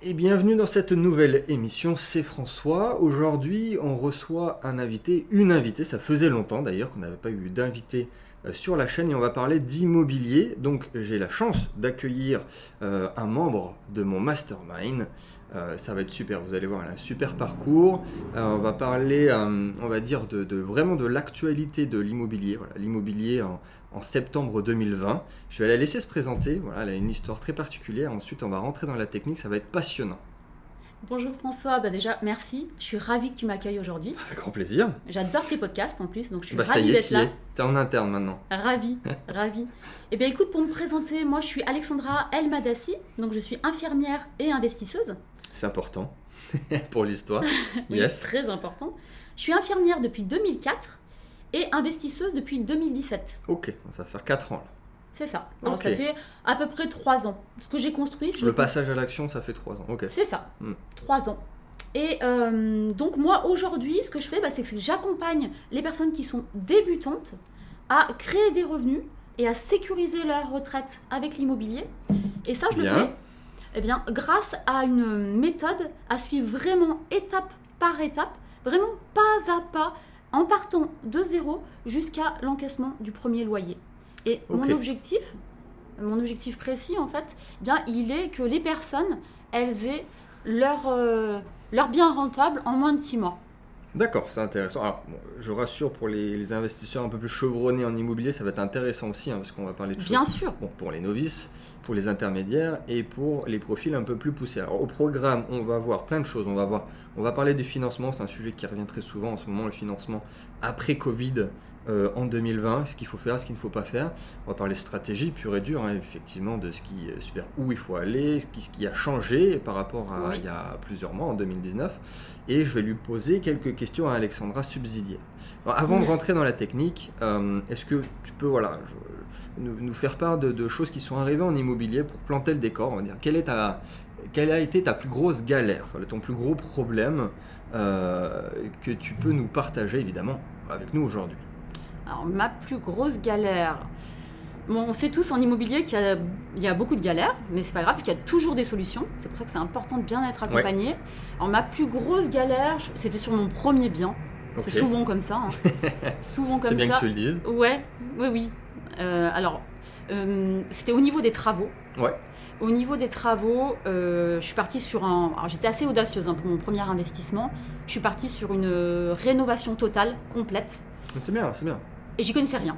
et bienvenue dans cette nouvelle émission, c'est François. Aujourd'hui, on reçoit un invité, une invitée, ça faisait longtemps d'ailleurs qu'on n'avait pas eu d'invité euh, sur la chaîne et on va parler d'immobilier. Donc j'ai la chance d'accueillir euh, un membre de mon mastermind. Euh, ça va être super, vous allez voir, un super parcours. on va parler, on va dire, de, vraiment de l'actualité de l'immobilier. L'immobilier en septembre 2020. Je vais la laisser se présenter. Voilà, elle a une histoire très particulière. Ensuite, on va rentrer dans la technique. Ça va être passionnant. Bonjour François, bah déjà merci, je suis ravie que tu m'accueilles aujourd'hui. Avec grand plaisir. J'adore tes podcasts en plus, donc je suis bah, ravie d'être là. T'es en interne maintenant. Ravie, ravie. Eh bien écoute, pour me présenter, moi je suis Alexandra Elmadassi, donc je suis infirmière et investisseuse. C'est important pour l'histoire. oui, yes. très important. Je suis infirmière depuis 2004 et investisseuse depuis 2017. Ok, ça va faire 4 ans là. C'est ça. Alors ça fait à peu près 3 ans. Ce que j'ai construit. Le passage à l'action, ça fait 3 ans. Ok. C'est ça. 3 hmm. ans. Et euh, donc moi aujourd'hui, ce que je fais, bah, c'est que j'accompagne les personnes qui sont débutantes à créer des revenus et à sécuriser leur retraite avec l'immobilier. Et ça, je le fais eh bien, grâce à une méthode à suivre vraiment étape par étape, vraiment pas à pas, en partant de zéro jusqu'à l'encaissement du premier loyer. Et mon objectif, mon objectif précis en fait, eh bien, il est que les personnes, elles aient leur, euh, leur bien rentable en moins de six mois. D'accord, c'est intéressant. Alors, je rassure pour les, investisseurs un peu plus chevronnés en immobilier, ça va être intéressant aussi, hein, parce qu'on va parler de choses. Bien sûr. Bon, pour les novices, pour les intermédiaires et pour les profils un peu plus poussés. Alors, au programme, on va voir plein de choses. On va voir, on va parler du financement, c'est un sujet qui revient très souvent en ce moment, le financement après Covid. Euh, en 2020, ce qu'il faut faire, ce qu'il ne faut pas faire. On va parler stratégie pure et dure, hein, effectivement, de ce qui, vers où il faut aller, ce qui, ce qui a changé par rapport à il y a plusieurs mois, en 2019 et je vais lui poser quelques questions à Alexandra subsidiaire. avant de rentrer dans la technique, euh, est-ce que tu peux voilà, nous, faire part de, choses qui sont arrivées en immobilier pour planter le décor on va dire. Quelle, est ta, quelle a été ta plus grosse galère, ton plus gros problème euh, que tu peux nous partager évidemment avec nous aujourd'hui? Alors ma plus grosse galère, on sait tous en immobilier qu'il y, a beaucoup de galères, mais c'est pas grave parce qu'il y a toujours des solutions. C'est pour ça que c'est important de bien être accompagné. Alors ma plus grosse galère, c'était sur mon premier bien. C'est souvent comme ça. Hein. souvent comme ça. C'est bien que tu le dises. Ouais, oui, oui. Euh, alors, euh, c'était au niveau des travaux. Ouais. Au niveau des travaux, euh, je suis partie sur un. Alors j'étais assez audacieuse hein, pour mon premier investissement. Je suis partie sur une rénovation totale, complète. C'est bien, c'est bien. Et j'y connaissais rien.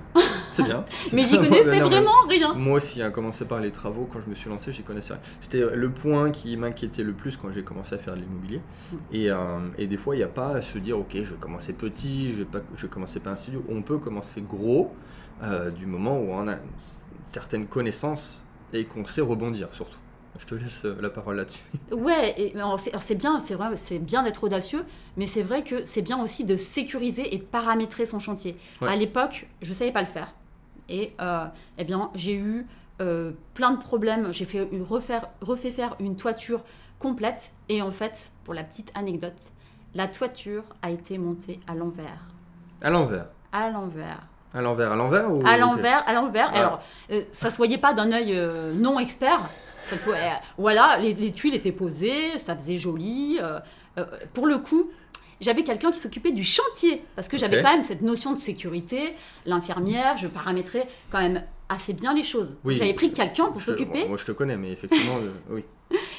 C'est bien. mais j'y connaissais vraiment rien. Moi aussi, à hein, commencer par les travaux, quand je me suis lancé, j'y connaissais rien. C'était le point qui m'inquiétait le plus quand j'ai commencé à faire de l'immobilier. Mm. Et, euh, et, des fois, il n'y a pas à se dire, ok, je vais commencer petit, je vais, pas, je vais commencer par un studio. On peut commencer gros euh, du moment où on a une certaine connaissance et qu'on sait rebondir surtout. Je te laisse euh, la parole là-dessus. Ouais, c'est bien, c'est vrai, c'est bien d'être audacieux, mais c'est vrai que c'est bien aussi de sécuriser et de paramétrer son chantier. À l'époque, je savais pas le faire, et euh, eh bien j'ai eu euh, plein de problèmes. J'ai fait refaire, refait faire une toiture complète, et en fait, pour la petite anecdote, la toiture a été montée à l'envers. À l'envers. À l'envers. À l'envers, à l'envers ou... À l'envers, à l'envers. Ah. Alors, ça se voyait pas d'un œil non expert, voilà, les, tuiles étaient posées, ça faisait joli. Euh, euh, pour le coup, j'avais quelqu'un qui s'occupait du chantier, parce que j'avais quand même cette notion de sécurité. L'infirmière, je paramétrais quand même assez bien les choses. J'avais pris quelqu'un pour s'occuper. Moi, je te connais, mais effectivement, euh, oui.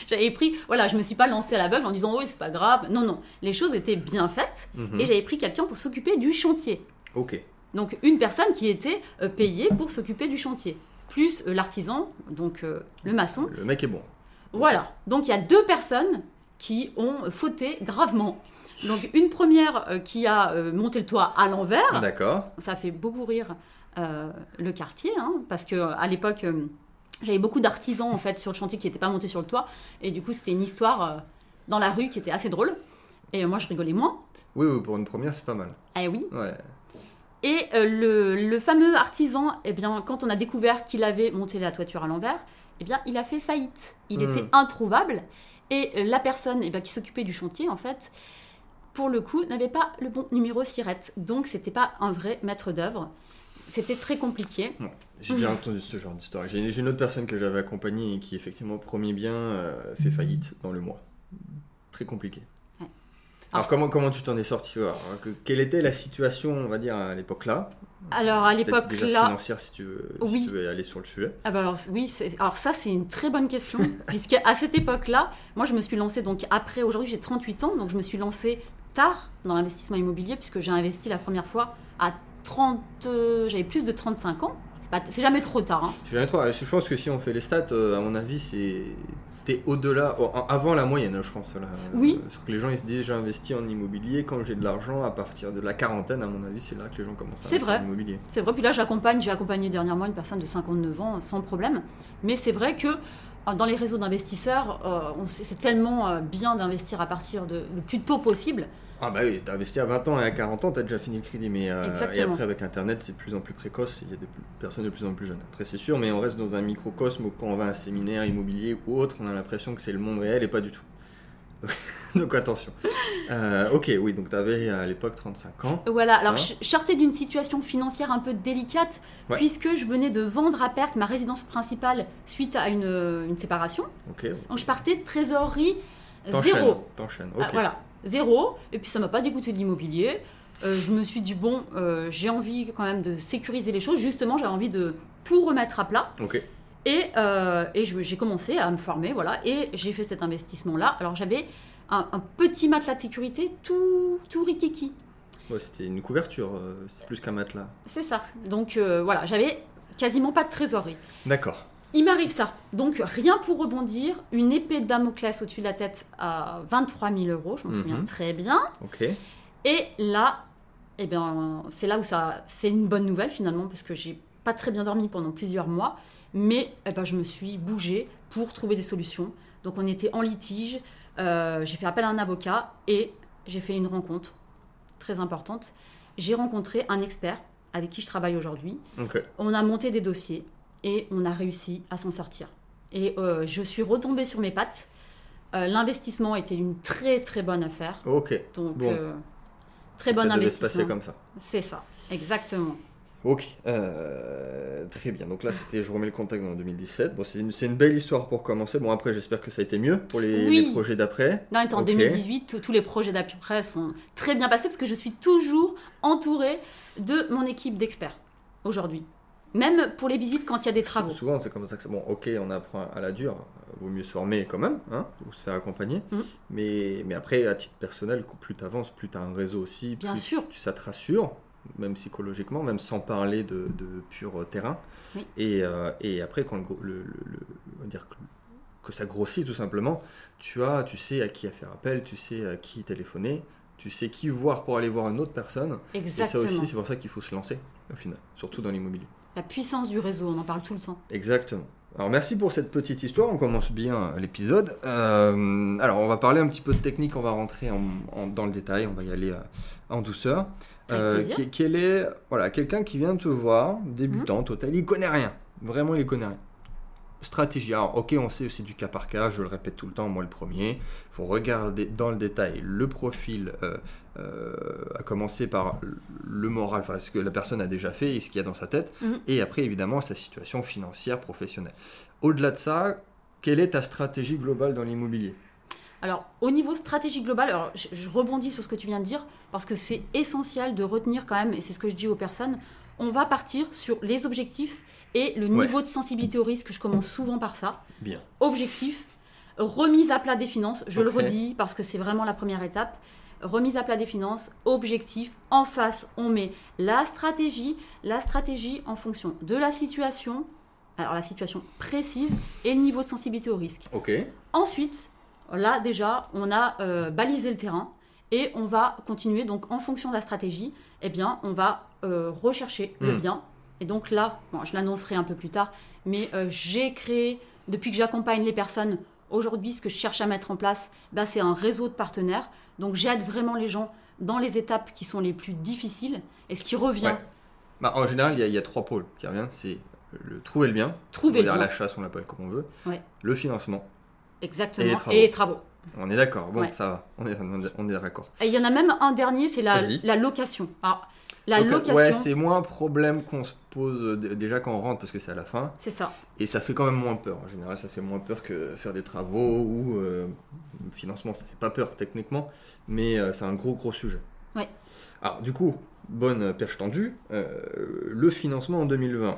J'avais pris, voilà, je me suis pas lancée à l'aveugle en disant oui, c'est pas grave. Non, non, les choses étaient bien faites mhm. et j'avais pris quelqu'un pour s'occuper du chantier. Ok. Donc une personne qui était payée pour s'occuper du chantier plus euh, l'artisan, donc euh, le maçon. Le mec est bon. Voilà. Donc il y a deux personnes qui ont fauté gravement. Donc une première euh, qui a monté le toit à l'envers. D'accord. Ça fait beaucoup rire le quartier, hein, parce que à l'époque j'avais beaucoup d'artisans en fait sur le chantier qui n'étaient pas montés sur le toit, et du coup c'était une histoire dans la rue qui était assez drôle. Et moi je rigolais moins. Oui, oui pour une première c'est pas mal. Eh oui. Ouais. Et euh, le, fameux artisan, eh bien, quand on a découvert qu'il avait monté la toiture à l'envers, eh bien, il a fait faillite. Il hmm. était introuvable. Et euh, la personne eh bien, qui s'occupait du chantier, en fait, pour le coup, n'avait pas le bon numéro SIRET. Donc, c'était pas un vrai maître d'œuvre. c'était très compliqué. J'ai déjà entendu ce genre d'histoire. J'ai j'ai une autre personne que j'avais accompagnée et qui, effectivement, au premier bien, euh, fait faillite dans le mois. Très compliqué. Alors, comment, comment tu t'en es sorti alors, que- Quelle était la situation, on va dire, à l'époque là Alors à l'époque là, financière, si tu, veux, si Oui. tu veux aller sur le sujet. Ah bah alors oui, c'est- alors ça c'est une très bonne question, puisque à cette époque-là, moi je me suis lancée donc après, aujourd'hui j'ai 38 ans, donc je me suis lancée tard dans l'investissement immobilier, puisque j'ai investi la première fois à 30, euh, j'avais plus de 35 ans, c'est c'est jamais trop tard. hein. J'ai jamais trop- Je pense que si on fait les stats, euh, à mon avis, c'est. T'es au-delà, oh, avant la moyenne, je pense. Là. Oui. Euh, Sur que les gens ils se disent j'ai investi en immobilier quand j'ai de l'argent à partir de la quarantaine, à mon avis, c'est là que les gens commencent à C'est investir vrai. en immobilier. C'est vrai, puis là j'accompagne, j'ai accompagné dernièrement une personne de 59 ans sans problème, mais c'est vrai que euh, dans les réseaux d'investisseurs, euh, c'est tellement euh, bien d'investir à partir de le plus tôt possible. Ah bah oui, t'as investi à 20 ans et à 40 ans, t'as déjà fini le crédit. Mais, euh, et après, avec Internet, c'est de plus en plus précoce, il y a des personnes de plus en plus jeunes. Après, c'est sûr, mais on reste dans un microcosme où quand on va à un séminaire immobilier ou autre, on a l'impression que c'est le monde réel et pas du tout. donc attention. Euh, ok, oui, donc t'avais à l'époque 35 ans. Voilà, Ça. alors je sortais d'une situation financière un peu délicate, Ouais. puisque je venais de vendre à perte ma résidence principale suite à une, une séparation. Ok, Donc je partais de trésorerie zéro. T'enchaînes, Ah, ok. voilà, zéro. Et puis ça m'a pas dégoûté de l'immobilier. Euh, je me suis dit, bon, euh, j'ai envie quand même de sécuriser les choses. Justement, j'avais envie de tout remettre à plat. Et, euh, et j'ai commencé à me former, voilà. Et j'ai fait cet investissement-là. Alors j'avais un, un petit matelas de sécurité tout, tout rikiki. Ouais, c'était une couverture, c'est plus qu'un matelas. C'est ça. Donc voilà, j'avais quasiment pas de trésorerie. D'accord. Il m'arrive ça. Donc rien pour rebondir. Une épée de Damoclès au-dessus de la tête à 23 000 euros, je m'en souviens Mhm. très bien. Et là, eh bien, c'est là où ça, c'est une bonne nouvelle finalement, parce que j'ai pas très bien dormi pendant plusieurs mois, mais eh ben, je me suis bougée pour trouver des solutions. Donc on était en litige, euh, j'ai fait appel à un avocat et j'ai fait une rencontre très importante. J'ai rencontré un expert avec qui je travaille aujourd'hui. On a monté des dossiers et on a réussi à s'en sortir. Et euh, je suis retombée sur mes pattes. Euh, L'investissement était une très très bonne affaire. Ok. Donc, Bon. euh, très ça bon devait se passer investissement. comme ça. C'est ça, exactement. Ok, euh, très bien. Donc là, c'était, je remets le contact en 2017. Bon, c'est une, belle histoire pour commencer. Bon, après, j'espère que ça a été mieux pour les, Oui. les projets d'après. Là, on est en Ok. 2018, tous- tous les projets d'après sont très bien passés parce que je suis toujours entourée de mon équipe d'experts aujourd'hui. Même pour les visites quand il y a des travaux. Sou- Souvent, c'est comme ça que ça. Bon, ok, on apprend à la dure. Vaut mieux se former quand même, hein, ou se faire accompagner. Mhm. Mais, mais après, à titre personnel, plus tu avances, plus tu as un réseau aussi. Bien plus sûr. tu- ça te rassure, même psychologiquement, même sans parler de, de pur terrain. Oui. Et, euh, et après, quand le, gros- le- le- le- on va dire que, que ça grossit tout simplement, tu as, tu sais à qui à faire appel, tu sais à qui téléphoner, tu sais qui voir pour aller voir une autre personne. Et ça Exactement. aussi, c'est pour ça qu'il faut se lancer, au final, surtout dans l'immobilier. La puissance du réseau, on en parle tout le temps. Exactement. Alors merci pour cette petite histoire, on commence bien l'épisode. Euh, alors on va parler un petit peu de technique, on va rentrer en- en- dans le détail, on va y aller euh, en douceur. Euh, quel est voilà, quelqu'un qui vient te voir, débutant total, il connaît rien, vraiment il connaît rien. Stratégie, alors ok on sait c'est du cas par cas, je le répète tout le temps, moi le premier, il faut regarder dans le détail le profil, euh, euh, à commencer par le moral, enfin ce que la personne a déjà fait et ce qu'il y a dans sa tête, Mhm. et après évidemment sa situation financière, professionnelle. Au-delà de ça, quelle est ta stratégie globale dans l'immobilier? Alors, au niveau stratégie globale, alors, je, je rebondis sur ce que tu viens de dire, parce que c'est essentiel de retenir quand même, et c'est ce que je dis aux personnes, on va partir sur les objectifs et le Ouais. niveau de sensibilité au risque, je commence souvent par ça. Bien. Objectif, remise à plat des finances, je le redis parce que c'est vraiment la première étape. Remise à plat des finances, objectif, en face, on met la stratégie, la stratégie en fonction de la situation, alors la situation précise et le niveau de sensibilité au risque. Ok. Ensuite, là déjà, on a euh, balisé le terrain et on va continuer. Donc, en fonction de la stratégie, eh bien, on va euh, rechercher le Mm. bien. Et donc là, bon, je l'annoncerai un peu plus tard, mais euh, j'ai créé, depuis que j'accompagne les personnes, aujourd'hui, ce que je cherche à mettre en place, bah, c'est un réseau de partenaires. Donc, j'aide vraiment les gens dans les étapes qui sont les plus difficiles. Et ce qui revient, Ouais. Bah, en général, il y, a- il y a trois pôles qui reviennent. C'est le trouver le bien, trouver le bien. la chasse, on l'appelle comme on veut, Ouais. le financement. Exactement. Et les travaux. Et les travaux. On est d'accord. Bon, Ouais. ça va. On est, on est- d'accord. Et il y en a même un dernier, c'est la, la location. Alors, la Donc, location, Ouais, c'est moins un problème qu'on se pose euh, déjà quand on rentre parce que c'est à la fin. c'est ça. Et ça fait quand même moins peur. En général, ça fait moins peur que faire des travaux ou euh, financement. Ça fait pas peur techniquement, mais euh, c'est un gros gros sujet. Ouais. Alors du coup, bonne perche tendue. euh, le financement en 2020.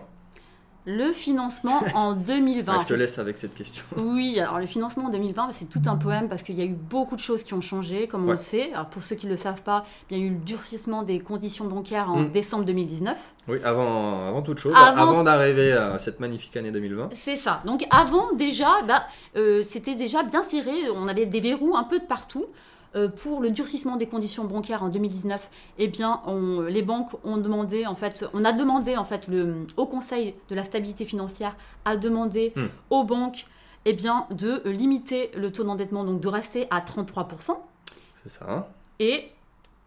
Le financement en 2020. Ouais, je te laisse avec cette question. Oui, alors le financement en 2020, c'est tout un poème parce qu'il y a eu beaucoup de choses qui ont changé, comme on le sait. Alors pour ceux qui ne le savent pas, il y a eu le durcissement des conditions bancaires en Mm. décembre 2019. Oui, avant, avant toute chose, Avant- avant, d'arriver à cette magnifique année 2020. C'est ça. Donc avant déjà, bah, euh, c'était déjà bien serré. On avait des verrous un peu de partout. Euh, pour le durcissement des conditions bancaires en 2019, eh bien, on- les banques ont demandé, en fait, on a demandé, en fait, le Haut Conseil de la stabilité financière a demandé Hmm. aux banques, eh bien, de limiter le taux d'endettement, donc de rester à 33%. C'est ça. hein Et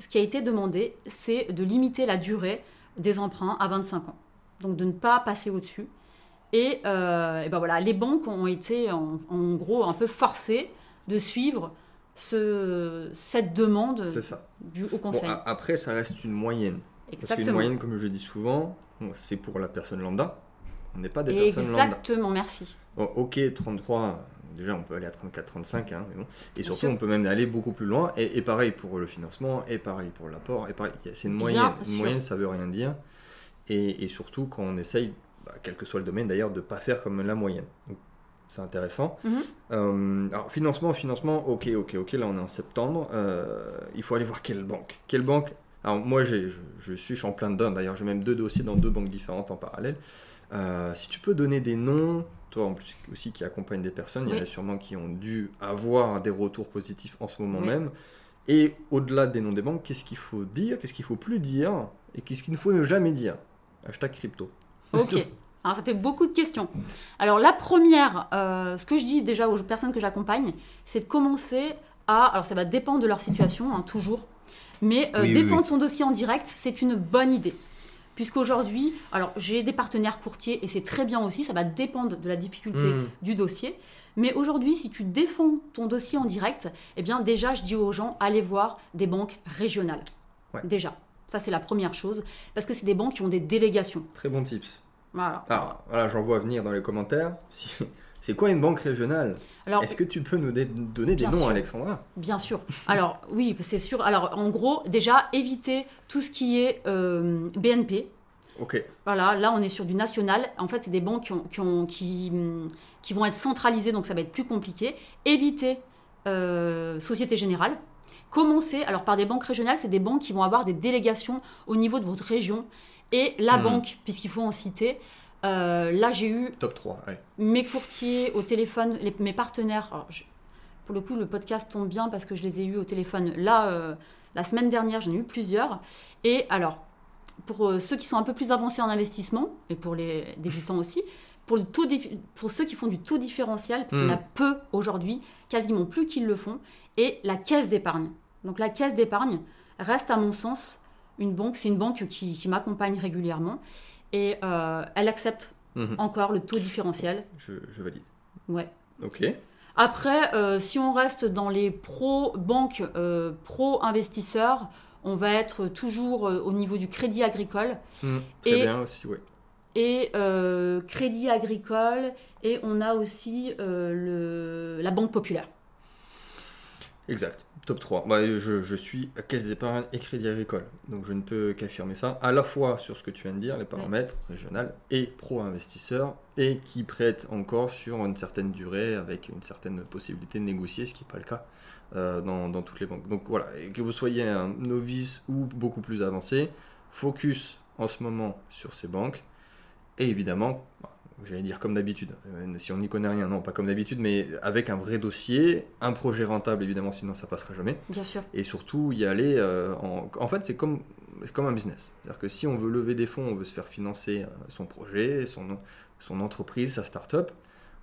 ce qui a été demandé, c'est de limiter la durée des emprunts à 25 ans. Donc de ne pas passer au-dessus. Et, euh, et ben voilà, les banques ont été en, en gros un peu forcées de suivre ce, cette demande ça. du Haut Conseil. a- après, ça reste une moyenne. Parce qu'une Exactement. moyenne, comme je dis souvent, c'est pour la personne lambda. On n'est pas des personnes lambda. Exactement, merci. Bon, ok, 33, déjà on peut aller à 34, 35, hein, mais bon. et Bien surtout sûr. on peut même aller beaucoup plus loin. Et, et pareil pour le financement, et pareil pour l'apport, et pareil, c'est une Bien moyenne. Une sûr. moyenne, ça veut rien dire. Et, et surtout quand on essaye, bah, quel que soit le domaine d'ailleurs, de pas faire comme la moyenne. Donc, c'est intéressant. Mhm. Euh, alors financement, financement, ok, ok, ok, là on est en septembre. Euh, il faut aller voir quelle banque. Quelle banque Alors moi je, je suis je suis en plein dedans, d'ailleurs j'ai même deux dossiers dans deux banques différentes en parallèle. Euh, si tu peux donner des noms, toi en plus aussi qui accompagne des personnes, il y en a sûrement qui ont dû avoir des retours positifs en ce moment Oui. même. Et au-delà des noms des banques, qu'est-ce qu'il faut dire, qu'est-ce qu'il faut plus dire, et qu'est-ce qu'il ne faut ne jamais dire? Hashtag crypto. Ok. Alors, ça fait beaucoup de questions. Alors, la première, euh, ce que je dis déjà aux personnes que j'accompagne, c'est de commencer à. Alors, ça va dépendre de leur situation, hein, toujours. Mais euh, Oui, défendre oui. son dossier en direct, c'est une bonne idée. Puisqu'aujourd'hui, alors j'ai des partenaires courtiers et c'est très bien aussi, ça va dépendre de la difficulté Mhm. du dossier. Mais aujourd'hui, si tu défends ton dossier en direct, eh bien déjà, je dis aux gens, allez voir des banques régionales. Ouais. Déjà, ça c'est la première chose, parce que c'est des banques qui ont des délégations. Très bon tips. Voilà. Alors, voilà, j'en vois venir dans les commentaires. Si- C'est quoi une banque régionale? Est-ce que tu peux nous donner des noms, sûr. Alexandra? Bien sûr. Alors oui, c'est sûr. Alors en gros, déjà éviter tout ce qui est euh, BNP. Ok. Voilà, là on est sur du national. En fait, c'est des banques qui, ont- qui, ont- qui, qui vont être centralisées, donc ça va être plus compliqué. Éviter euh, Société Générale. Commencer, alors par des banques régionales, c'est des banques qui vont avoir des délégations au niveau de votre région. Et la Hmm. banque, puisqu'il faut en citer, euh, là j'ai eu Top 3. allez. mes courtiers au téléphone, les- mes partenaires. alors, je- pour le coup, le podcast tombe bien parce que je les ai eus au téléphone là, euh, la semaine dernière, j'en ai eu plusieurs. Et alors, pour euh, ceux qui sont un peu plus avancés en investissement, et pour les débutants aussi, pour, le taux pour ceux qui font du taux différentiel, parce qu'il y en a Mm. peu aujourd'hui, quasiment plus qu'ils le font, et la caisse d'épargne. Donc la caisse d'épargne reste à mon sens une banque, c'est une banque qui, qui m'accompagne régulièrement, et euh, elle accepte Mhm. encore le taux différentiel. Je, je valide. Ouais. Ok. Après, euh, si on reste dans les pro-banques, euh, pro-investisseurs, on va être toujours au niveau du crédit agricole Mhm. Très Et- bien aussi, ouais. et crédit agricole et on a aussi le, la banque populaire. Exact. Top 3. Bah, je, je suis à Caisse d'épargne et Crédit Agricole. Donc je ne peux qu'affirmer ça. À la fois sur ce que tu viens de dire, les paramètres régional et pro-investisseur, et qui prêtent encore sur une certaine durée avec une certaine possibilité de négocier, ce qui n'est pas le cas euh, dans, dans toutes les banques. Donc voilà, et que vous soyez un novice ou beaucoup plus avancé, focus en ce moment sur ces banques. Et évidemment, bah, j'allais dire comme d'habitude, euh, si on n'y connaît rien, non, pas comme d'habitude, mais avec un vrai dossier, un projet rentable évidemment, sinon ça passera jamais. Bien sûr. Et surtout y aller euh, en... En fait, c'est comme, c'est comme un business. C'est-à-dire que si on veut lever des fonds, on veut se faire financer euh, son projet, son, son entreprise, sa start-up,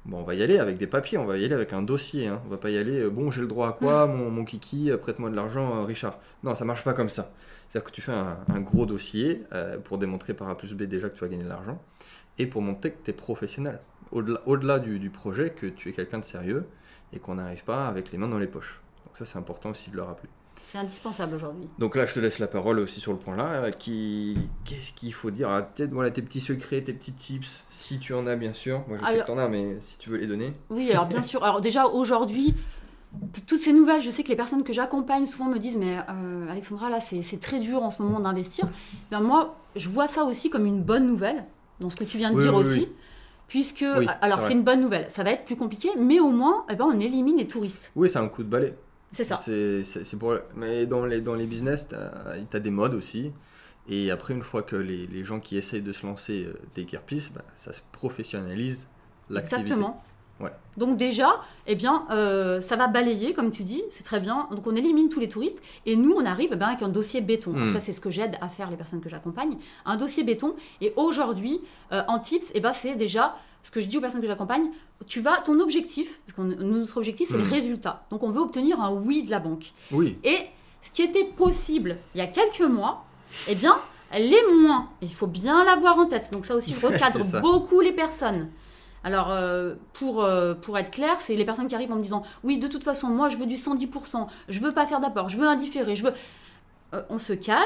bon, on va y aller avec des papiers, on va y aller avec un dossier. Hein. On va pas y aller, bon, j'ai le droit à quoi, mon, mon kiki, prête-moi de l'argent, Richard. Non, ça marche pas comme ça. C'est-à-dire que tu fais un, un gros dossier euh, pour démontrer par A plus B déjà que tu vas gagner de l'argent et pour montrer que tu es professionnel. Au-delà, au-delà du, du projet, que tu es quelqu'un de sérieux et qu'on n'arrive pas avec les mains dans les poches. Donc ça, c'est important aussi de le rappeler. C'est indispensable aujourd'hui. Donc là, je te laisse la parole aussi sur le point là. Qui... Qu'est-ce qu'il faut dire? Ah, Peut-être voilà, tes petits secrets, tes petits tips, si tu en as bien sûr. Moi, je sais que tu en as, mais si tu veux les donner. Oui, alors bien sûr. Alors déjà, aujourd'hui, toutes ces nouvelles, je sais que les personnes que j'accompagne souvent me disent Mais euh, Alexandra, là, c'est très dur en ce moment d'investir. Ben, moi, je vois ça aussi comme une bonne nouvelle, dans ce que tu viens de dire aussi. Puisque, alors c'est une bonne nouvelle, ça va être plus compliqué, mais au moins, eh ben, on élimine les touristes. Oui, c'est un coup de balai. C'est ça. C'est pour... Mais dans les, dans les business, tu as, des modes aussi. Et après, une fois que les, les gens qui essayent de se lancer euh, déguerpissent, bah, ça se professionnalise l'activité. Exactement. Donc déjà, eh bien, euh, ça va balayer, comme tu dis, c'est très bien. Donc on élimine tous les touristes et nous, on arrive eh bien, avec un dossier béton. Hmm. Ça, c'est ce que j'aide à faire les personnes que j'accompagne. Un dossier béton. Et aujourd'hui, euh, en tips, eh ben, c'est déjà ce que je dis aux personnes que j'accompagne. Tu vas, ton objectif, parce que notre objectif, c'est le hmm. résultat. Donc on veut obtenir un oui de la banque. Oui. Et ce qui était possible il y a quelques mois, eh bien, est moins. Il faut bien l'avoir en tête. Donc ça aussi, je recadre beaucoup les personnes. Alors, euh, pour, euh, pour être clair, c'est les personnes qui arrivent en me disant Oui, de toute façon, moi, je veux du 110%, je veux pas faire d'apport, je veux indifférer, je veux. Euh, on se calme.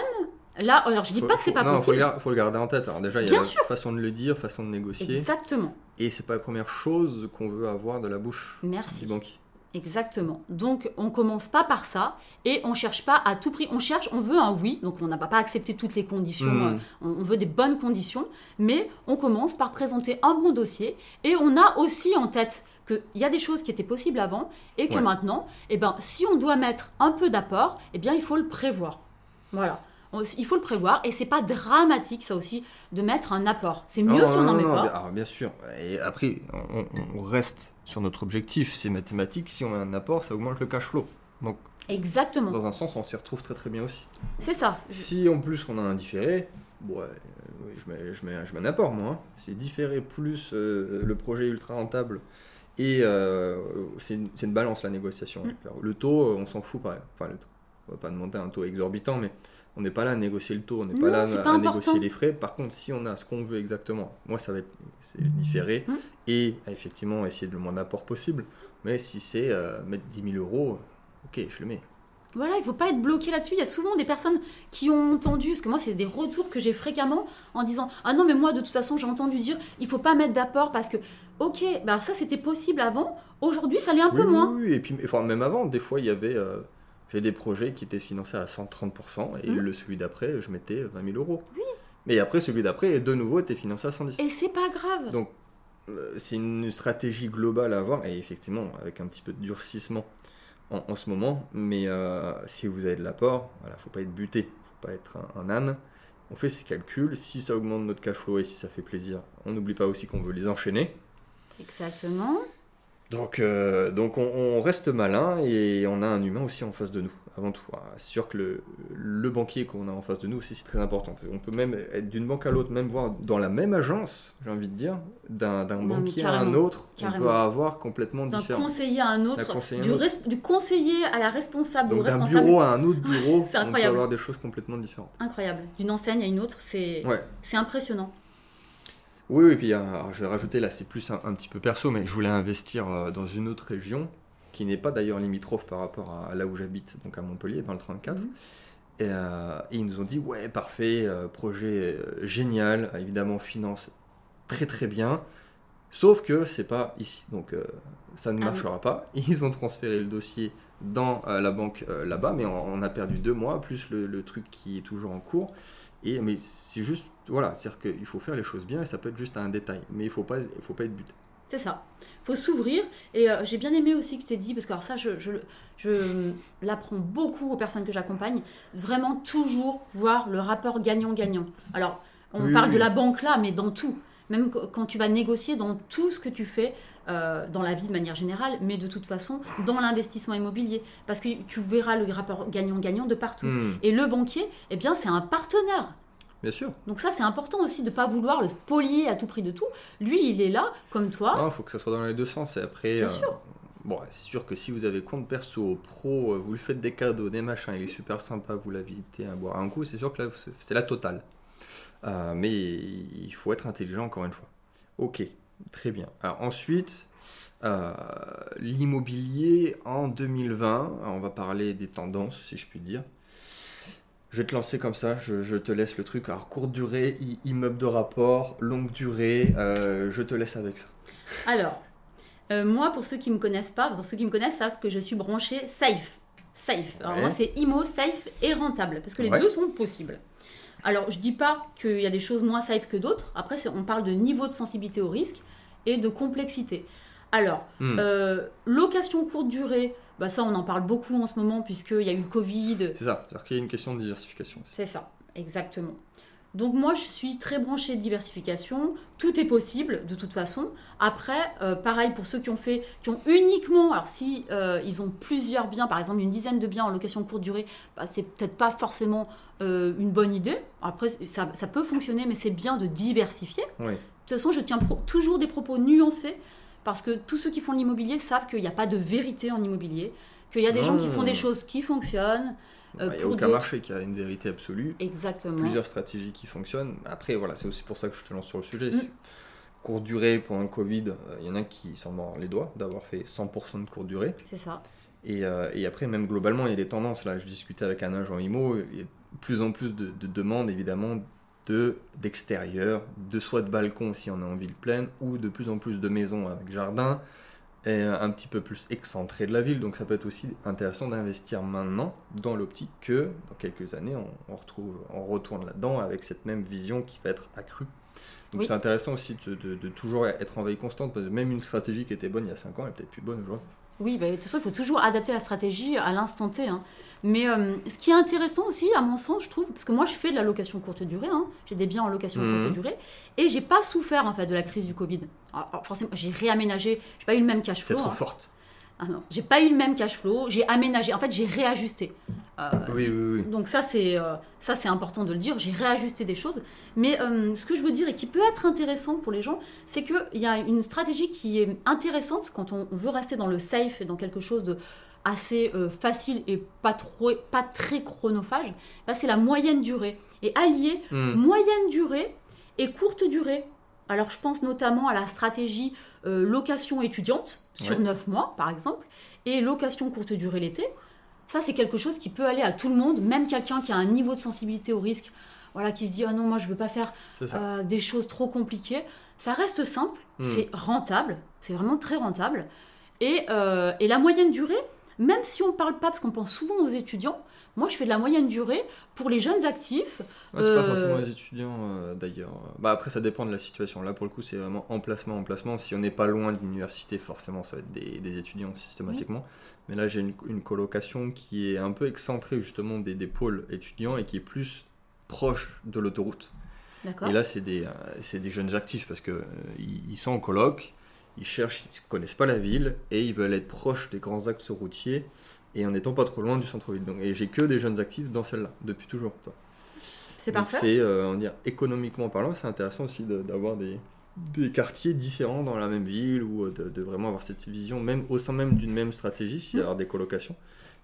Là, alors je dis pas que c'est pas possible. Il faut, le garder en tête. Alors, déjà, il y a une façon de le dire, façon de négocier. Exactement. Et c'est pas la première chose qu'on veut avoir de la bouche Merci. du banquier. Exactement. Donc on commence pas par ça et on cherche pas à tout prix. On cherche, on veut un oui. Donc on n'a pas accepté toutes les conditions. Hmm. Euh, on veut des bonnes conditions, mais on commence par présenter un bon dossier et on a aussi en tête qu'il y a des choses qui étaient possibles avant et que maintenant, eh ben, si on doit mettre un peu d'apport, eh bien il faut le prévoir. Voilà. Il faut le prévoir et c'est pas dramatique ça aussi de mettre un apport. C'est mieux si on n'en met pas. Alors, bien sûr. Et après, on reste sur notre objectif, c'est mathématique. Si on a un apport, ça augmente le cash flow. Donc, Exactement. Dans un sens, on s'y retrouve très très bien aussi. C'est ça. Si en plus on a un différé, ouais, je, mets, je, mets, je mets un apport moi. Hein. C'est différé plus euh, le projet ultra rentable. Et euh, c'est une, une, balance la négociation. Mm. Le taux, on s'en fout. Pareil. Enfin, le taux. On va pas demander un taux exorbitant, mais on n'est pas là à négocier le taux, on n'est pas là à, négocier les frais. Par contre, si on a ce qu'on veut exactement, moi ça va être différé mmh. et effectivement essayer de le moins d'apport possible. Mais si c'est euh, mettre 10 000 euros, ok, je le mets. Voilà, il ne faut pas être bloqué là-dessus. Il y a souvent des personnes qui ont entendu, parce que moi, c'est des retours que j'ai fréquemment en disant Ah non, mais moi, de toute façon, j'ai entendu dire il ne faut pas mettre d'apport parce que, ok, bah, ça c'était possible avant, aujourd'hui, ça l'est un peu moins. Oui, et puis enfin, même avant, des fois, il y avait. Euh, j'ai des projets qui étaient financés à 130% et mmh. le celui d'après, je mettais 20 000 euros. Oui. Mais après, celui d'après, de nouveau, était financé à 110. Et c'est pas grave. Donc, euh, c'est une stratégie globale à avoir et effectivement, avec un petit peu de durcissement en, ce moment. Mais euh, si vous avez de l'apport, voilà, faut pas être buté, faut pas être un, âne. On fait ses calculs. Si ça augmente notre cash flow et si ça fait plaisir, on n'oublie pas aussi qu'on veut les enchaîner. Exactement. Donc, euh, donc on, reste malin et on a un humain aussi en face de nous, avant tout. Ah, c'est sûr que le, le banquier qu'on a en face de nous aussi, c'est très important. On peut même être d'une banque à l'autre, même voir dans la même agence, j'ai envie de dire, d'un banquier à un autre, on peut avoir complètement différent. D'un conseiller à un autre, du, conseiller à la responsable. Donc d'un bureau à un autre bureau, on peut avoir des choses complètement différentes. Incroyable. D'une enseigne à une autre, c'est impressionnant. Oui, et puis je vais rajouter là, c'est plus un, petit peu perso, mais je voulais investir euh, dans une autre région qui n'est pas d'ailleurs limitrophe par rapport à, là où j'habite, donc à Montpellier, dans le 34. Mhm. Euh, et, ils nous ont dit ouais, parfait, euh, projet génial, évidemment, finance très très bien, sauf que c'est pas ici, donc ça ne ah marchera pas. Ils ont transféré le dossier dans la banque là-bas, mais on, a perdu deux mois, plus le, le truc qui est toujours en cours. Et, mais c'est juste voilà, c'est-à-dire qu'il faut faire les choses bien et ça peut être juste un détail, mais il ne faut pas, il faut pas être buté. C'est ça. Il faut s'ouvrir. Et euh, j'ai bien aimé aussi que tu aies dit, parce que alors ça, je, je, je l'apprends beaucoup aux personnes que j'accompagne, vraiment toujours voir le rapport gagnant-gagnant. Alors, on parle de la banque là, mais dans tout. Même quand tu vas négocier dans tout ce que tu fais, euh, dans la vie de manière générale, mais de toute façon dans l'investissement immobilier. Parce que tu verras le rapport gagnant-gagnant de partout. Hmm. Et le banquier, eh bien, c'est un partenaire. Bien sûr. Donc ça, c'est important aussi de ne pas vouloir le spolier à tout prix de tout. Lui, il est là, comme toi. Il faut que ça soit dans les deux sens. Et après, Bien euh, sûr. Bon, c'est sûr que si vous avez compte perso, pro, euh, vous lui faites des cadeaux, des machins, il est super sympa, vous l'invitez à boire un coup, c'est sûr que là, c'est la totale. Euh, mais il faut être intelligent encore une fois. Ok, Très bien. Alors ensuite, euh, l'immobilier en 2020, on va parler des tendances, si je puis dire. Je vais te lancer comme ça, je, te laisse le truc. Alors, courte durée, immeuble de rapport, longue durée, euh, je te laisse avec ça. Alors, euh, moi, pour ceux qui ne me connaissent pas, pour ceux qui me connaissent savent que je suis branchée safe. Safe. Alors, moi, c'est IMO, safe et rentable, parce que les deux sont possibles. Alors, je dis pas qu'il y a des choses moins safe que d'autres. Après, on parle de niveau de sensibilité au risque et de complexité. Alors, hmm. euh, location courte durée, bah ça on en parle beaucoup en ce moment puisqu'il y a eu le Covid. C'est ça, c'est-à-dire qu'il y a une question de diversification. C'est ça, exactement. Donc moi je suis très branchée de diversification, tout est possible de toute façon. Après, euh, pareil pour ceux qui ont fait, qui ont uniquement, alors si euh, ils ont plusieurs biens, par exemple une dizaine de biens en location courte durée, bah, c'est peut-être pas forcément une bonne idée. Après ça, ça peut fonctionner, mais c'est bien de diversifier. Oui. De toute façon, je tiens toujours des propos nuancés parce que tous ceux qui font l'immobilier savent qu'il n'y a pas de vérité en immobilier, qu'il y a des gens qui font des choses qui fonctionnent. Euh, il n'y a aucun marché qui a une vérité absolue. Exactement. Plusieurs stratégies qui fonctionnent. Après, voilà, c'est aussi pour ça que je te lance sur le sujet. Mm. Courte durée pendant le Covid, euh, il y en a qui s'en mordent les doigts d'avoir fait 100% de courte durée. C'est ça. Et, euh, et, après, même globalement, il y a des tendances. Là, je discutais avec un agent IMO, il y a de plus en plus de, de demandes, évidemment, de d'extérieur, de soit de balcon si on est en ville pleine, ou de plus en plus de maisons avec jardin, et un petit peu plus excentré de la ville. Donc ça peut être aussi intéressant d'investir maintenant dans l'optique que dans quelques années on, retrouve, on retourne là-dedans avec cette même vision qui va être accrue. Donc c'est intéressant aussi de, de, toujours être en veille constante, parce que même une stratégie qui était bonne il y a 5 ans, elle est peut-être plus bonne aujourd'hui. Oui, bah, de toute façon, il faut toujours adapter la stratégie à l'instant T. Hein. Mais euh, ce qui est intéressant aussi, à mon sens, je trouve, parce que moi, je fais de la location courte durée, hein. j'ai des biens en location courte mhm. durée, et j'ai pas souffert en fait de la crise du Covid. Alors, forcément, j'ai réaménagé, j'ai pas eu le même cash flow. Trop hein. forte. Ah non, j'ai pas eu le même cash flow, j'ai aménagé, en fait j'ai réajusté. Euh, oui, oui, oui. Donc ça c'est euh, ça c'est important de le dire, j'ai réajusté des choses. Mais euh, ce que je veux dire et qui peut être intéressant pour les gens, c'est qu'il y a une stratégie qui est intéressante quand on veut rester dans le safe et dans quelque chose de assez facile et pas, trop, pas très chronophage, bah, c'est la moyenne durée. Et allier hmm. moyenne durée et courte durée. Alors je pense notamment à la stratégie location étudiante sur 9 mois, par exemple, et location courte durée l'été. Ça, c'est quelque chose qui peut aller à tout le monde, même quelqu'un qui a un niveau de sensibilité au risque, voilà, qui se dit, ah non, moi, je veux pas faire euh, des choses trop compliquées. Ça reste simple, hmm. c'est rentable, c'est vraiment très rentable. Et, euh, et la moyenne durée, même si on parle pas, parce qu'on pense souvent aux étudiants, moi je fais de la moyenne durée pour les jeunes actifs. c'est pas euh, forcément les étudiants euh, d'ailleurs. Bah, après ça dépend de la situation. Là pour le coup c'est vraiment emplacement, emplacement. Si on n'est pas loin de l'université, forcément ça va être des, étudiants systématiquement. Mais là j'ai une, colocation qui est un peu excentrée justement des, des pôles étudiants et qui est plus proche de l'autoroute. Et là c'est des, euh, des jeunes actifs parce qu'ils ils sont en coloc, ils cherchent, ils ne connaissent pas la ville et ils veulent être proches des grands axes routiers et en étant pas trop loin du centre-ville. Donc, et j'ai que des jeunes actifs dans celle-là depuis toujours. C'est parfait. C'est, euh, on dire, économiquement parlant, c'est intéressant aussi d'avoir des, des quartiers différents dans la même ville ou euh, de, vraiment avoir cette vision, même au sein même d'une même stratégie, s'il y a mm. des colocations,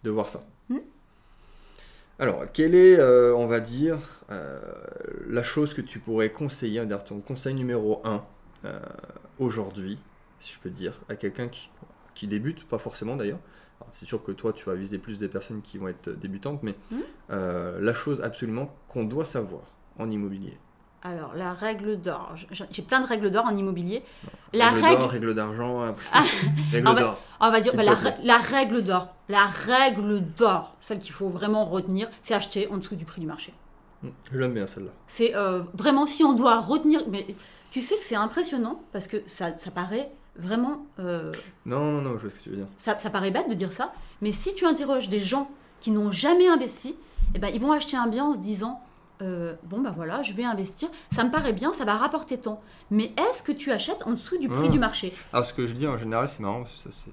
de voir ça. Mm. Alors, quelle est, euh, on va dire, la chose que tu pourrais conseiller, dire ton conseil numéro 1 aujourd'hui, si je peux dire, à quelqu'un qui, qui débute, pas forcément d'ailleurs. C'est sûr que toi, tu vas viser plus des personnes qui vont être débutantes, mais mmh. euh, la chose absolument qu'on doit savoir en immobilier. Alors, la règle d'or. J'ai plein de règles d'or en immobilier. la règle, d'or, règle d'argent, ah, règle d'or. On va dire bah, la, règle d'or. La règle d'or, celle qu'il faut vraiment retenir, c'est acheter en dessous du prix du marché. Mmh, j'aime bien celle-là. C'est euh, vraiment si on doit retenir. Mais tu sais que c'est impressionnant parce que ça, ça paraît vraiment. Euh, non, non, non, je vois ce que tu veux dire. Ça, ça, paraît bête de dire ça, mais si tu interroges des gens qui n'ont jamais investi, eh ben, ils vont acheter un bien en se disant euh, Bon, ben voilà, je vais investir, ça me paraît bien, ça va rapporter tant. Mais est-ce que tu achètes en dessous du prix du marché? Alors, ce que je dis en général, c'est marrant,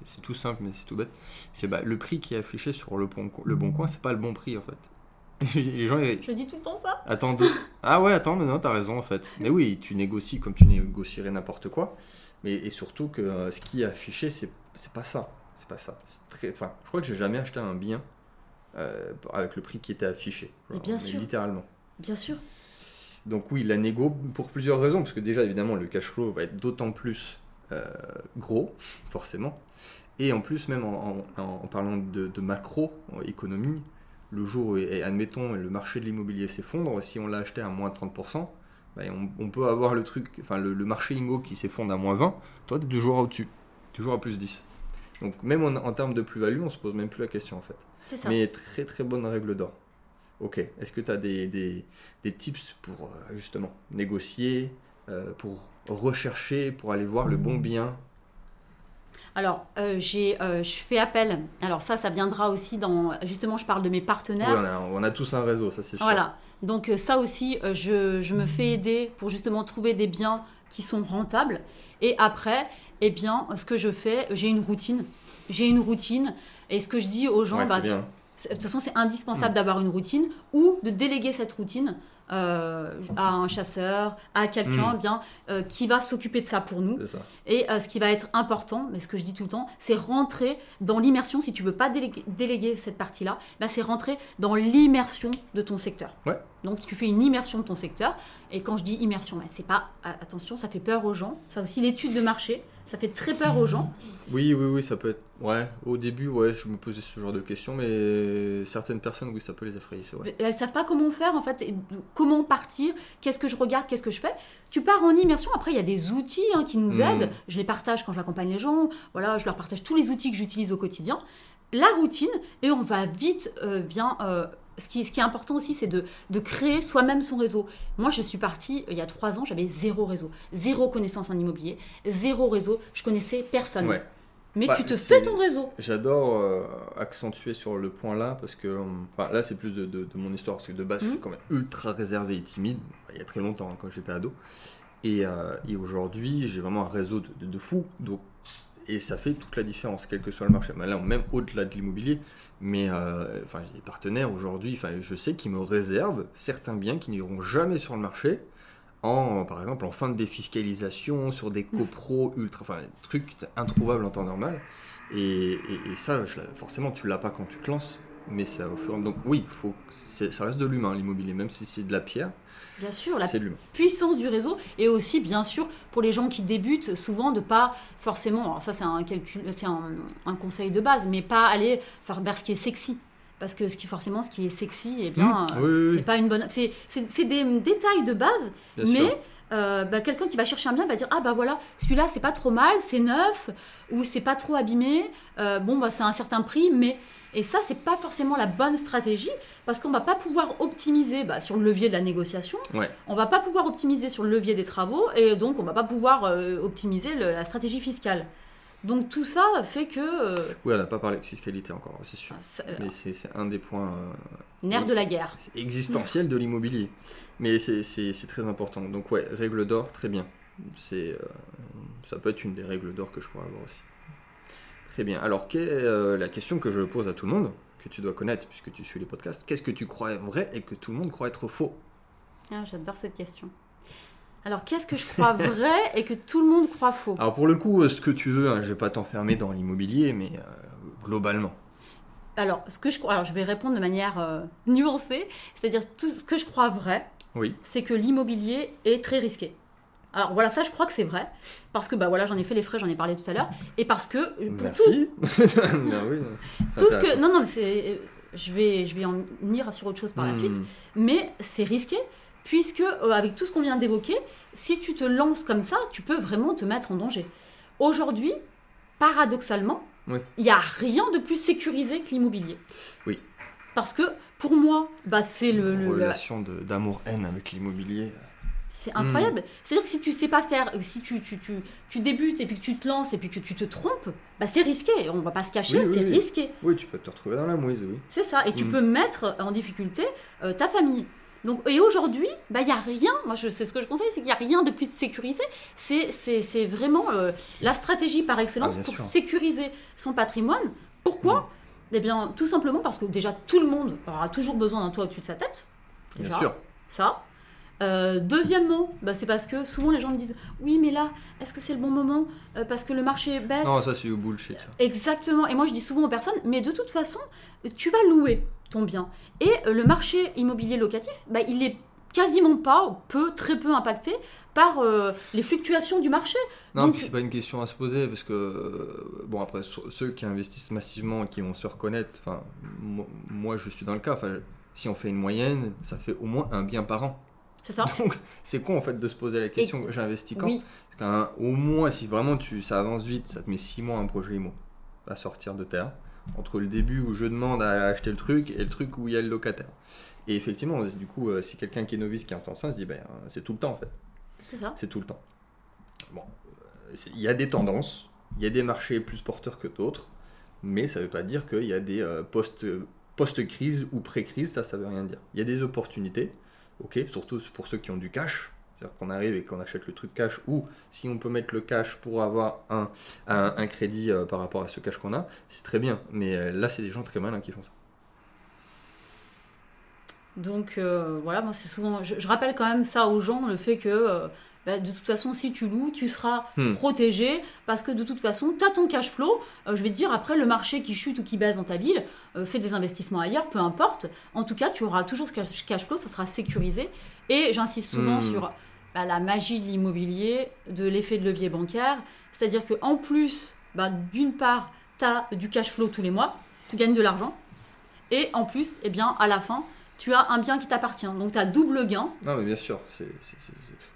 c'est tout simple, mais c'est tout bête. C'est bah, le prix qui est affiché sur le bon, le bon coin, c'est pas le bon prix en fait. les gens, Je dis tout le temps ça. Attends, ah ouais, attends, mais non, t'as raison en fait. Mais oui, tu négocies comme tu négocierais n'importe quoi. Mais et surtout que euh, ce qui est affiché, c'est pas ça. C'est pas ça. Très, enfin, je crois que j'ai jamais acheté un bien euh, avec le prix qui était affiché. bien sûr. Littéralement. Bien sûr. Donc oui, la négo, pour plusieurs raisons, parce que déjà, évidemment, le cash flow va être d'autant plus euh, gros, forcément. Et en plus, même en, en- en parlant de, de macro-économie, le jour où, et admettons, le marché de l'immobilier s'effondre, si on l'a acheté à moins 30%, bah, on, on peut avoir le truc, enfin le, le marché IMO qui s'effondre à moins 20, toi, tu es toujours au-dessus, toujours à plus 10. Donc même en, en termes de plus-value, on se pose même plus la question en fait. C'est ça. Mais très très bonne règle d'or. Ok, est-ce que tu as des, des, des tips pour euh, justement négocier, euh, pour rechercher, pour aller voir le bon bien Alors, euh, j'ai, euh, je fais appel. Alors ça, ça viendra aussi dans... Justement, je parle de mes Oui, partenaires. on, a, on a tous un réseau, ça c'est sûr. Voilà. Donc euh, ça aussi, je, je me fais aider pour justement trouver des biens qui sont rentables. Et après, eh bien, ce que je fais, j'ai une routine. J'ai une routine. Et ce que je dis aux gens, Ouais, bah, c'est bien. c'est- de toute façon, c'est indispensable Mm. d'avoir une routine ou de déléguer cette routine euh, à un chasseur, à quelqu'un Mm. bien euh, qui va s'occuper de ça pour nous. Et euh, ce qui va être important, mais ce que je dis tout le temps, c'est rentrer dans l'immersion. Si tu veux pas déléguer, déléguer cette partie-là, bah, c'est rentrer dans l'immersion de ton secteur. Ouais. Donc tu fais une immersion de ton secteur. Et quand je dis immersion, bah, c'est pas attention, ça fait peur aux gens. Ça aussi l'étude de marché, ça fait très peur aux gens. Oui, oui, oui, ça peut être. Ouais, au début, ouais, je me posais ce genre de questions, mais certaines personnes, oui, ça peut les effrayer, c'est vrai. Elles savent pas comment faire en fait, comment partir, qu'est-ce que je regarde, qu'est-ce que je fais. Tu pars en immersion, après il y a des outils hein, qui nous Mhm. aident, je les partage quand j'accompagne les gens, voilà, je leur partage tous les outils que j'utilise au quotidien. La routine, et on va vite euh, bien... euh, ce qui, ce qui est important aussi, c'est de, de créer soi-même son réseau. Moi, je suis partie, il y a trois ans, j'avais zéro réseau, zéro connaissance en immobilier, zéro réseau, je connaissais personne. Ouais. Mais Bah, tu te fais ton réseau. J'adore euh, accentuer sur le point là parce que euh, enfin, là c'est plus de, de- de mon histoire parce que de base je suis Mhm. quand même ultra réservé et timide il y a très longtemps hein, quand j'étais ado et, euh, et aujourd'hui j'ai vraiment un réseau de, de, donc et ça fait toute la différence quel que soit le marché. Là même au-delà de l'immobilier mais euh, enfin j'ai des partenaires aujourd'hui enfin je sais qu'ils me réservent certains biens qui n'iront jamais sur le marché en, par exemple, en fin de défiscalisation, sur des copros ultra, enfin, des trucs introuvables en temps normal. Et, et- et ça, je forcément, tu l'as pas quand tu te lances, mais ça au fur et à mesure. Donc oui, faut, ça reste de l'humain, l'immobilier, même si c'est de la pierre, Bien sûr, la puissance du réseau et aussi bien sûr pour les gens qui débutent souvent de pas forcément alors ça c'est un calcul c'est un, un conseil de base mais pas aller faire vers ce qui est sexy. Parce que ce qui forcément ce qui est sexy eh bien Mmh, euh, oui, oui, n'est oui, pas une bonne c'est des détails de base bien mais sûr. euh, bah, quelqu'un qui va chercher un bien va dire ah bah voilà celui-là c'est pas trop mal c'est neuf ou c'est pas trop abîmé euh, bon bah c'est un certain prix mais et ça c'est pas forcément la bonne stratégie parce qu'on va pas pouvoir optimiser bah, sur le levier de la négociation Ouais, on va pas pouvoir optimiser sur le levier des travaux et donc on va pas pouvoir euh, optimiser le- la stratégie fiscale donc tout ça fait que euh, oui, on n'a pas parlé de fiscalité encore, c'est sûr. ça- Mais c'est un des points euh, nerf de la guerre c'est existentiels de l'immobilier. Mais c'est- très important. Donc ouais, règle d'or, très bien. C'est, ça peut être une des règles d'or que je pourrais avoir aussi. Très bien. Alors, quelle est euh, la question que je pose à tout le monde, que tu dois connaître puisque tu suis les podcasts Qu'est-ce que tu crois vrai et que tout le monde croit être faux? Ah, j'adore cette question alors qu'est-ce que je crois vrai et que tout le monde croit faux? Alors, pour le coup, euh, ce que tu veux, hein, je vais pas t'enfermer dans l'immobilier, mais euh, globalement. alors ce que je crois alors je vais répondre de manière euh, nuancée c'est-à-dire tout ce que je crois vrai Oui. c'est que l'immobilier est très risqué alors voilà ça je crois que c'est vrai parce que bah voilà j'en ai fait les frais j'en ai parlé tout à l'heure et parce que pour tout Merci. Ben oui, c'est tout ce que non non mais c'est je vais je vais en venir sur autre chose par la Hmm. suite mais c'est risqué puisque euh, avec tout ce qu'on vient d'évoquer si tu te lances comme ça tu peux vraiment te mettre en danger aujourd'hui paradoxalement Oui. il n'y a rien de plus sécurisé que l'immobilier Oui. parce que pour moi bah c'est le, Une le- la- relation d'amour-haine avec l'immobilier. C'est Hmm. incroyable c'est à dire que si tu sais pas faire si tu, tu, tu, tu débutes et puis que tu te lances et puis que tu te trompes bah c'est risqué on va pas se cacher Oui, oui, c'est oui. risqué Oui, tu peux te retrouver dans la mouise, oui. C'est ça, et tu Mm. peux mettre en difficulté euh, ta famille. Donc, et aujourd'hui, bah, il n'y a rien, moi je sais ce que je conseille, c'est qu'il n'y a rien de plus sécurisé. C'est, c'est, c'est vraiment euh, la stratégie par excellence Ah, bien pour sûr. sécuriser son patrimoine. Pourquoi? Eh bien, tout simplement parce que déjà, tout le monde aura toujours besoin d'un toit au-dessus de sa tête. Bien Déjà, sûr. ça. Euh, deuxièmement, bah, c'est parce que souvent les gens me disent Oui, mais là, est-ce que c'est le bon moment Euh, Parce que le marché baisse? Non, ça c'est du bullshit. ça. Exactement. Et moi, je dis souvent aux personnes, mais de toute façon, tu vas louer ton bien. Et euh, le marché immobilier locatif, bah, il est quasiment pas, peu, très peu impacté par euh, les fluctuations du marché. Non, Donc- c'est pas une question à se poser parce que, euh, bon, après, ceux qui investissent massivement et qui vont se reconnaître, enfin, moi je suis dans le cas, enfin, si on fait une moyenne, ça fait au moins un bien par an. C'est ça Donc, c'est con en fait de se poser la question j'investis quand Oui, Parce qu'un- au moins, si vraiment tu, ça avance vite, ça te met 6 mois un projet IMO à sortir de terre. Entre le début où je demande à acheter le truc et le truc où il y a le locataire. Et effectivement, du coup, euh, si quelqu'un qui est novice qui entend ça, se dit, ben, euh, c'est tout le temps en fait. c'est ça. C'est tout le temps. Bon, euh, il y a des tendances, il y a des marchés plus porteurs que d'autres, mais ça ne veut pas dire qu'il y a des euh, post- post-crise ou pré-crise, ça, ça veut rien dire. Il y a des opportunités, ok, surtout pour ceux qui ont du cash, c'est-à-dire qu'on arrive et qu'on achète le truc cash, ou si on peut mettre le cash pour avoir un, un, crédit euh, par rapport à ce cash qu'on a, c'est très bien, mais euh, là, c'est des gens très malins qui font ça. Donc euh, voilà, moi c'est souvent. Je, rappelle quand même ça aux gens, le fait que bah, de toute façon, si tu loues, tu seras Hmm. protégé parce que de toute façon, tu as ton cash flow. Euh, je vais te dire, après le marché qui chute ou qui baisse dans ta ville, euh, fais des investissements ailleurs, peu importe. En tout cas, tu auras toujours ce cash, flow, ça sera sécurisé. Et j'insiste souvent Hmm. sur bah, la magie de l'immobilier, de l'effet de levier bancaire. C'est-à-dire qu'en plus, bah, d'une part, tu as du cash flow tous les mois, tu gagnes de l'argent. Et en plus, eh bien, à la fin, tu as un bien qui t'appartient. Donc tu as double gain. Non, mais bien sûr. C'est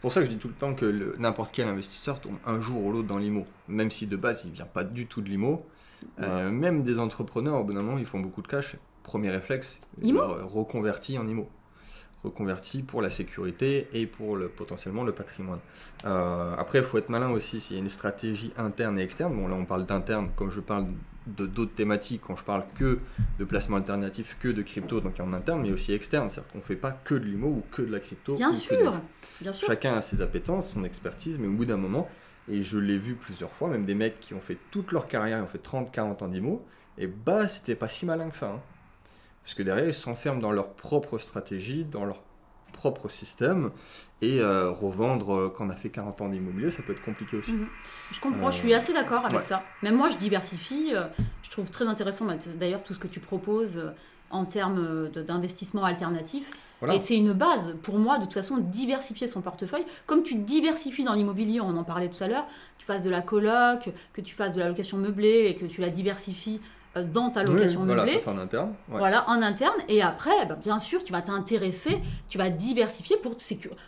pour ça que je dis tout le temps que n'importe quel investisseur tombe un jour ou l'autre dans l'IMO. Même si de base, il vient pas du tout de l'IMO. Euh, même des entrepreneurs, au bout d'un moment, ils font beaucoup de cash. Premier réflexe, IMO reconverti en IMO. Reconverti pour la sécurité et pour le, potentiellement le patrimoine. Euh, après, il faut être malin aussi s'il y a une stratégie interne et externe. Bon, là, on parle d'interne, comme je parle de d'autres thématiques, quand je parle que de placement alternatif, que de crypto, donc en interne, mais aussi externe. C'est-à-dire qu'on ne fait pas que de l'IMO ou que de la crypto. Bien ou que sûr, de- bien sûr. Chacun a ses appétences, son expertise, mais au bout d'un moment, et je l'ai vu plusieurs fois, même des mecs qui ont fait toute leur carrière, ils ont fait 30-40 ans d'IMO, et bah, c'était pas si malin que ça. hein. Parce que derrière, ils s'enferment dans leur propre stratégie, dans leur propre système, et euh, revendre euh, quand on a fait 40 ans d'immobilier, ça peut être compliqué aussi. Mhm. Je comprends, Euh, je suis assez d'accord avec ouais. ça. Même moi, je diversifie. euh, Je trouve très intéressant bah, d'ailleurs tout ce que tu proposes euh, en termes euh, d'investissement alternatif. Voilà. Et c'est une base pour moi, de toute façon, diversifier son portefeuille. Comme tu diversifies dans l'immobilier, on en parlait tout à l'heure, tu fasses de la coloc, que tu fasses de la location meublée et que tu la diversifies euh, dans ta Oui, location voilà, meublée. ça c'est en interne. ouais. Voilà, en interne. Et après, bah, bien sûr, tu vas t'intéresser, tu vas diversifier pour sécuriser.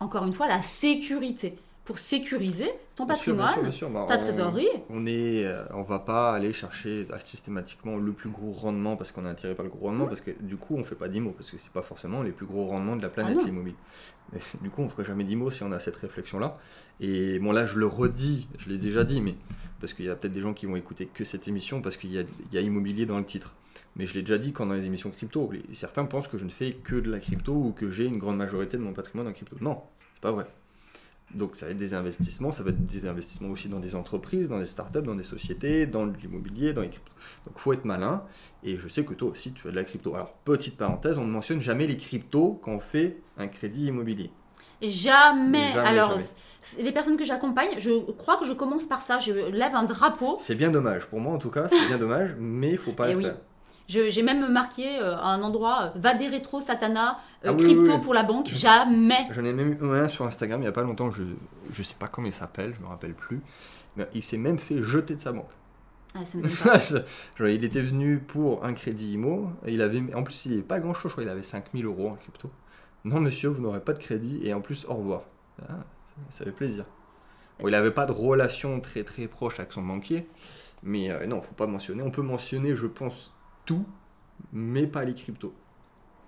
Encore une fois, la sécurité. Pour sécuriser ton Bien sûr, bien sûr, patrimoine, bien sûr. Bah, ta trésorerie. On est, euh, on va pas aller chercher euh, systématiquement le plus gros rendement parce qu'on est attiré par le gros rendement parce que du coup on fait pas d'IMO parce que c'est pas forcément les plus gros rendements de la planète Ah l'immobilier. Du coup on ferait jamais d'IMO si on a cette réflexion là. Et bon là je le redis, je l'ai déjà dit mais parce qu'il y a peut-être des gens qui vont écouter que cette émission parce qu'il y a, il y a immobilier dans le titre. Mais je l'ai déjà dit quand dans les émissions crypto, certains pensent que je ne fais que de la crypto ou que j'ai une grande majorité de mon patrimoine en crypto. Non, c'est pas vrai. Donc ça va être des investissements, ça va être des investissements aussi dans des entreprises, dans des startups, dans des sociétés, dans l'immobilier, dans les cryptos. Donc faut être malin. Et je sais que toi aussi tu as de la crypto. Alors petite parenthèse, on ne mentionne jamais les cryptos quand on fait un crédit immobilier. Jamais. Jamais, Alors, jamais. les personnes que j'accompagne, je crois que je commence par ça. Je lève un drapeau. C'est bien dommage. Pour moi en tout cas, c'est bien dommage, mais il faut pas Eh le oui. faire. J'ai même marqué euh, à un endroit euh, Vade Retro Satana, euh, Ah oui, crypto oui, oui. pour la banque. Jamais. J'en ai même eu un sur Instagram il n'y a pas longtemps, je je sais pas comment il s'appelle, je me rappelle plus. Mais il s'est même fait jeter de sa banque. Ah, ça. Genre, il était venu pour un crédit IMO, et il avait, en plus il n'avait pas grand chose, je crois qu'il avait 5000 euros en crypto. Non monsieur, vous n'aurez pas de crédit, et en plus au revoir. Ah, ça, ça fait plaisir. Bon, il n'avait pas de relation très très proche avec son banquier, mais euh, non, faut pas mentionner. On peut mentionner, je pense, tout, mais pas les cryptos.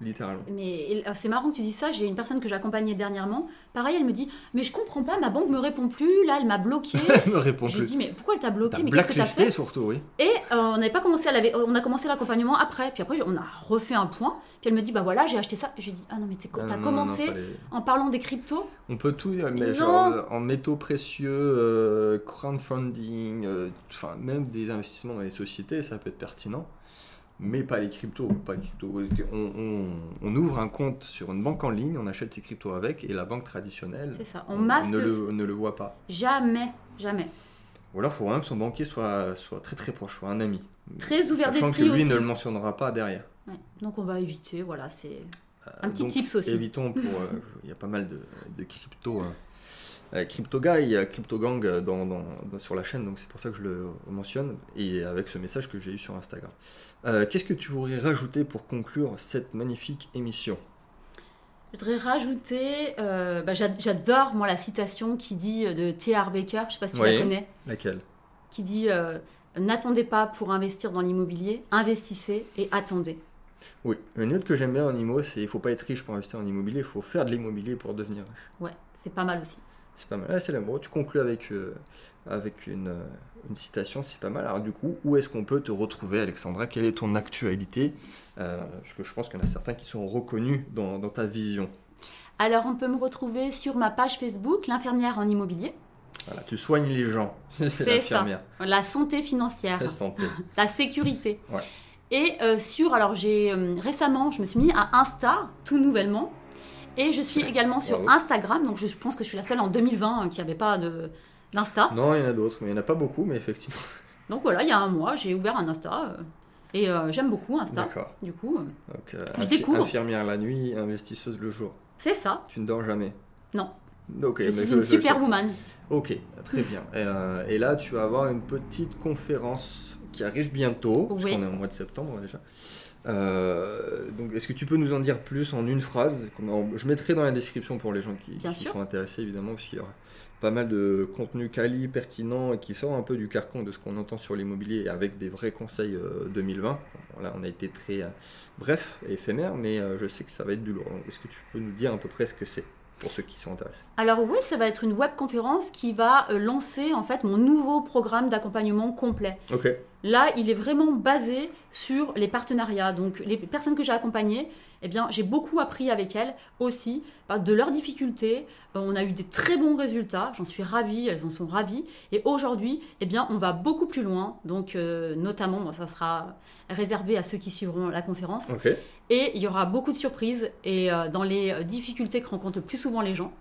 Littéralement. Mais euh, c'est marrant que tu dis ça. J'ai une personne que j'accompagnais dernièrement. Pareil, elle me dit Mais je comprends pas, ma banque me répond plus. Là, elle m'a bloqué. Elle me répond J'ai plus. dit Mais pourquoi elle t'a bloqué? T'as Mais qu'est-ce que t'as fait? surtout, oui. Et euh, on n'avait pas commencé on a commencé l'accompagnement après. Puis après, on a refait un point. Puis elle me dit Bah voilà, j'ai acheté ça. Je lui dis Ah non, mais co- Ah, t'as non, non, commencé en parlant des cryptos? On peut tout, euh, mais genre euh, en métaux précieux, euh, crowdfunding, euh, enfin même des investissements dans les sociétés, ça peut être pertinent, mais pas les cryptos. Pas les cryptos. On, on- on ouvre un compte sur une banque en ligne, on achète ses cryptos avec, et la banque traditionnelle, C'est ça. On masque. ne, le, ne le voit pas. Jamais, jamais. Ou alors il faut vraiment que son banquier soit, soit très très proche, soit un ami. Très ouvert Sachant que d'esprit lui aussi. ne le mentionnera pas derrière. Ouais. Donc on va éviter. Voilà, c'est. Un petit donc, tips aussi. Évitons pour. euh, Il y a pas mal de, de crypto. euh, euh, crypto guy, a crypto gang euh, dans, dans- dans- sur la chaîne, donc c'est pour ça que je le mentionne, et avec ce message que j'ai eu sur Instagram. Euh, Qu'est-ce que tu voudrais rajouter pour conclure cette magnifique émission? Je voudrais rajouter, euh, bah, j'a- j'adore moi la citation qui dit euh, de T.R. Baker, je sais pas si tu Oui. la connais, Laquelle? Qui dit euh, N'attendez pas pour investir dans l'immobilier, investissez et attendez. Oui, une autre que j'aime bien en IMO, c'est il faut pas être riche pour investir en immobilier, il faut faire de l'immobilier pour devenir riche. Ouais, c'est pas mal aussi. C'est pas mal. Ah, c'est l'amour. Tu conclus avec, euh, avec une, euh, une citation, c'est pas mal. Alors du coup, où est-ce qu'on peut te retrouver, Alexandra? Quelle est ton actualité? Euh, Parce que je pense qu'il y en a certains qui sont reconnus dans, dans ta vision. Alors on peut me retrouver sur ma page Facebook, l'infirmière en immobilier, Voilà, tu soignes les gens. c'est C'est l'infirmière. la santé financière, La santé. la sécurité. Ouais. Et euh, sur, alors j'ai euh, récemment, je me suis mis à Insta, tout nouvellement. Et je suis également sur Bravo. Instagram, donc je pense que je suis la seule en 2020 euh, qui n'avait pas de- d'Insta. Non, il y en a d'autres, mais il n'y en a pas beaucoup, mais effectivement. Donc voilà, il y a un mois, j'ai ouvert un Insta. euh, et euh, j'aime beaucoup Insta. D'accord. Du coup, euh, Donc, euh, Je découvre. Infirmière la nuit, investisseuse le jour. c'est ça. Tu ne dors jamais. Non. Ok, je mais suis une je- superwoman. Ok, très bien. Et, et là, tu vas avoir une petite conférence qui arrive bientôt, parce Oui. qu'on est au mois de septembre déjà. Euh, donc, est-ce que tu peux nous en dire plus en une phrase Je mettrai dans la description pour les gens qui, qui sont intéressés, évidemment, parce qu'il y aura pas mal de contenu quali, pertinent, et qui sort un peu du carcan de ce qu'on entend sur l'immobilier, avec des vrais conseils euh, 2020. Bon, là, on a été très euh, bref et éphémère, mais euh, je sais que ça va être du lourd. Est-ce que tu peux nous dire à peu près ce que c'est, pour ceux qui sont intéressés Alors oui, ça va être une webconférence qui va euh, lancer en fait mon nouveau programme d'accompagnement complet. Là, il est vraiment basé sur les partenariats. Donc, les personnes que j'ai accompagnées, eh bien, j'ai beaucoup appris avec elles aussi par- de leurs difficultés. Euh, On a eu des très bons résultats. J'en suis ravie. Elles en sont ravies. Et aujourd'hui, eh bien, on va beaucoup plus loin. Donc, euh, notamment, bon, ça sera réservé à ceux qui suivront la conférence. Et il y aura beaucoup de surprises et euh, dans les euh, difficultés que rencontrent le plus souvent les gens.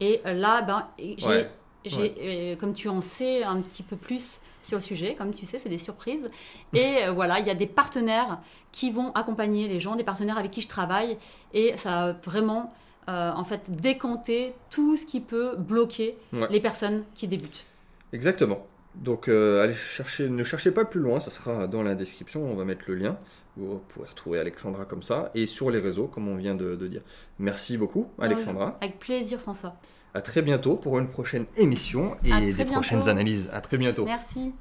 Et euh, là, ben, j'ai, Ouais, j'ai, euh, comme tu en sais un petit peu plus sur le sujet, comme tu sais, c'est des surprises. Et voilà, il y a des partenaires qui vont accompagner les gens, des partenaires avec qui je travaille. Et ça va vraiment, en fait, décanter tout ce qui peut bloquer Ouais. les personnes qui débutent. Exactement. Donc euh, allez chercher, ne cherchez pas plus loin, ça sera dans la description, on va mettre le lien. Vous pouvez retrouver Alexandra comme ça, et sur les réseaux, comme on vient de, de dire. Merci beaucoup, Alexandra. Avec plaisir, François. À très bientôt pour une prochaine émission et des bientôt. prochaines analyses. À très bientôt. Merci.